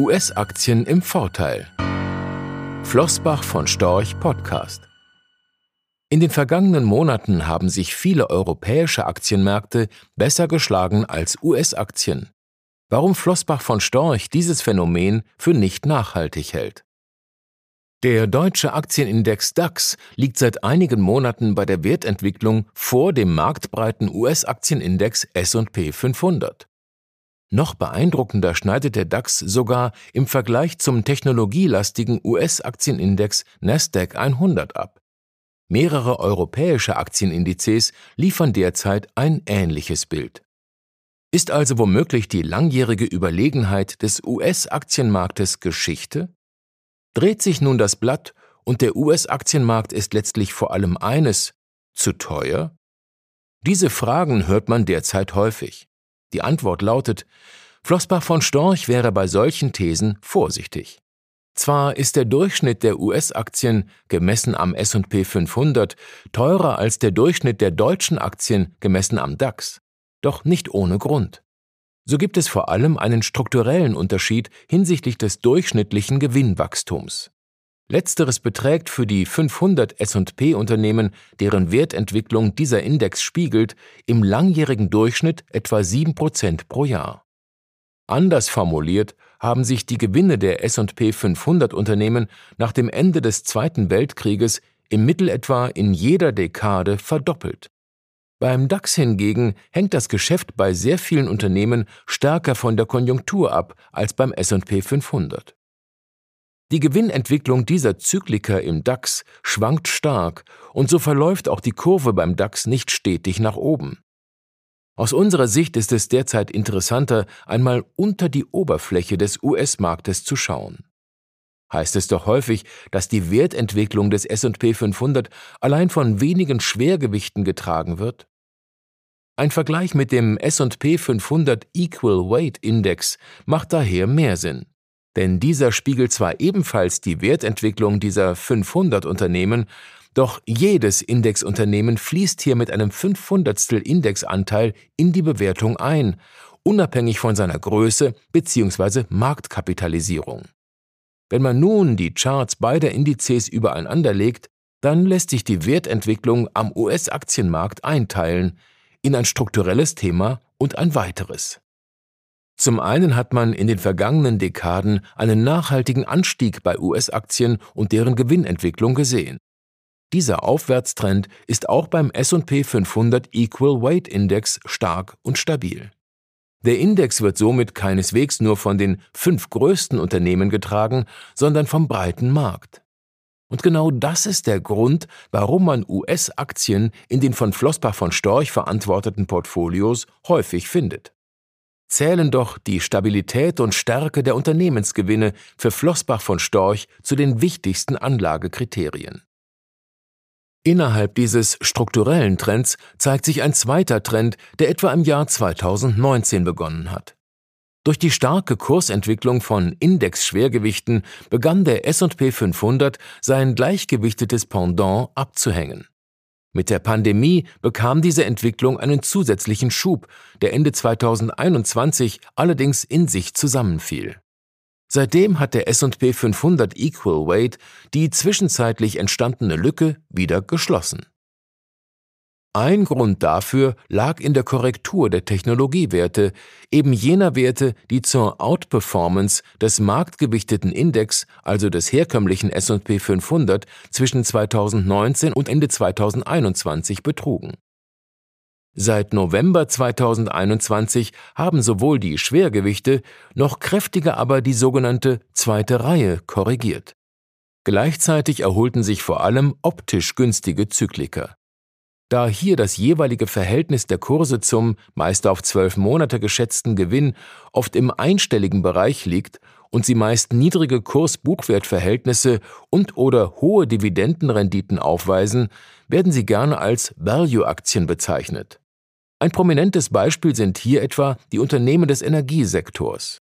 US-Aktien im Vorteil. Flossbach von Storch Podcast. In den vergangenen Monaten haben sich viele europäische Aktienmärkte besser geschlagen als US-Aktien. Warum Flossbach von Storch dieses Phänomen für nicht nachhaltig hält. Der deutsche Aktienindex DAX liegt seit einigen Monaten bei der Wertentwicklung vor dem marktbreiten US-Aktienindex S&P 500. Noch beeindruckender schneidet der DAX sogar im Vergleich zum technologielastigen US-Aktienindex Nasdaq 100 ab. Mehrere europäische Aktienindizes liefern derzeit ein ähnliches Bild. Ist also womöglich die langjährige Überlegenheit des US-Aktienmarktes Geschichte? Dreht sich nun das Blatt und der US-Aktienmarkt ist letztlich vor allem eines zu teuer? Diese Fragen hört man derzeit häufig. Die Antwort lautet, Flossbach von Storch wäre bei solchen Thesen vorsichtig. Zwar ist der Durchschnitt der US-Aktien gemessen am S&P 500 teurer als der Durchschnitt der deutschen Aktien gemessen am DAX, doch nicht ohne Grund. So gibt es vor allem einen strukturellen Unterschied hinsichtlich des durchschnittlichen Gewinnwachstums. Letzteres beträgt für die 500 S&P-Unternehmen, deren Wertentwicklung dieser Index spiegelt, im langjährigen Durchschnitt etwa 7% pro Jahr. Anders formuliert haben sich die Gewinne der S&P 500 Unternehmen nach dem Ende des Zweiten Weltkrieges im Mittel etwa in jeder Dekade verdoppelt. Beim DAX hingegen hängt das Geschäft bei sehr vielen Unternehmen stärker von der Konjunktur ab als beim S&P 500. Die Gewinnentwicklung dieser Zykliker im DAX schwankt stark und so verläuft auch die Kurve beim DAX nicht stetig nach oben. Aus unserer Sicht ist es derzeit interessanter, einmal unter die Oberfläche des US-Marktes zu schauen. Heißt es doch häufig, dass die Wertentwicklung des SP 500 allein von wenigen Schwergewichten getragen wird? Ein Vergleich mit dem SP 500 Equal Weight Index macht daher mehr Sinn. Denn dieser spiegelt zwar ebenfalls die Wertentwicklung dieser 500 Unternehmen, doch jedes Indexunternehmen fließt hier mit einem 500 Indexanteil in die Bewertung ein, unabhängig von seiner Größe bzw. Marktkapitalisierung. Wenn man nun die Charts beider Indizes übereinander legt, dann lässt sich die Wertentwicklung am US-Aktienmarkt einteilen in ein strukturelles Thema und ein weiteres. Zum einen hat man in den vergangenen Dekaden einen nachhaltigen Anstieg bei US-Aktien und deren Gewinnentwicklung gesehen. Dieser Aufwärtstrend ist auch beim SP 500 Equal Weight Index stark und stabil. Der Index wird somit keineswegs nur von den fünf größten Unternehmen getragen, sondern vom breiten Markt. Und genau das ist der Grund, warum man US-Aktien in den von Flossbach von Storch verantworteten Portfolios häufig findet zählen doch die Stabilität und Stärke der Unternehmensgewinne für Flossbach von Storch zu den wichtigsten Anlagekriterien. Innerhalb dieses strukturellen Trends zeigt sich ein zweiter Trend, der etwa im Jahr 2019 begonnen hat. Durch die starke Kursentwicklung von Indexschwergewichten begann der S&P 500 sein gleichgewichtetes Pendant abzuhängen. Mit der Pandemie bekam diese Entwicklung einen zusätzlichen Schub, der Ende 2021 allerdings in sich zusammenfiel. Seitdem hat der S&P 500 Equal Weight die zwischenzeitlich entstandene Lücke wieder geschlossen. Ein Grund dafür lag in der Korrektur der Technologiewerte, eben jener Werte, die zur Outperformance des marktgewichteten Index, also des herkömmlichen S&P 500, zwischen 2019 und Ende 2021 betrugen. Seit November 2021 haben sowohl die Schwergewichte noch kräftiger aber die sogenannte zweite Reihe korrigiert. Gleichzeitig erholten sich vor allem optisch günstige Zykliker. Da hier das jeweilige Verhältnis der Kurse zum meist auf zwölf Monate geschätzten Gewinn oft im einstelligen Bereich liegt und sie meist niedrige Kurs-Buchwert-Verhältnisse und oder hohe Dividendenrenditen aufweisen, werden sie gerne als Value-Aktien bezeichnet. Ein prominentes Beispiel sind hier etwa die Unternehmen des Energiesektors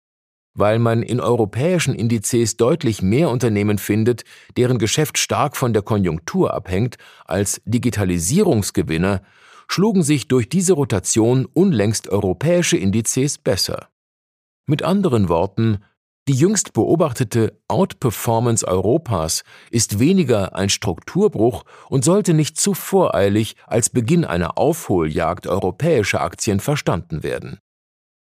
weil man in europäischen Indizes deutlich mehr Unternehmen findet, deren Geschäft stark von der Konjunktur abhängt, als Digitalisierungsgewinner, schlugen sich durch diese Rotation unlängst europäische Indizes besser. Mit anderen Worten, Die jüngst beobachtete Outperformance Europas ist weniger ein Strukturbruch und sollte nicht zu voreilig als Beginn einer Aufholjagd europäischer Aktien verstanden werden.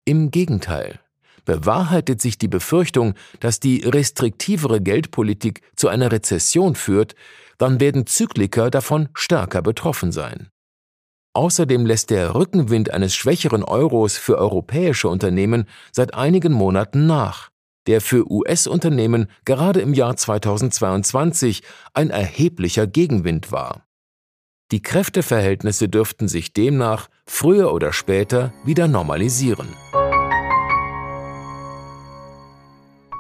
Im Gegenteil, bewahrheitet sich die Befürchtung, dass die restriktivere Geldpolitik zu einer Rezession führt, dann werden Zykliker davon stärker betroffen sein. Außerdem lässt der Rückenwind eines schwächeren Euros für europäische Unternehmen seit einigen Monaten nach der für US-Unternehmen gerade im Jahr 2022 ein erheblicher Gegenwind war. Die Kräfteverhältnisse dürften sich demnach früher oder später wieder normalisieren.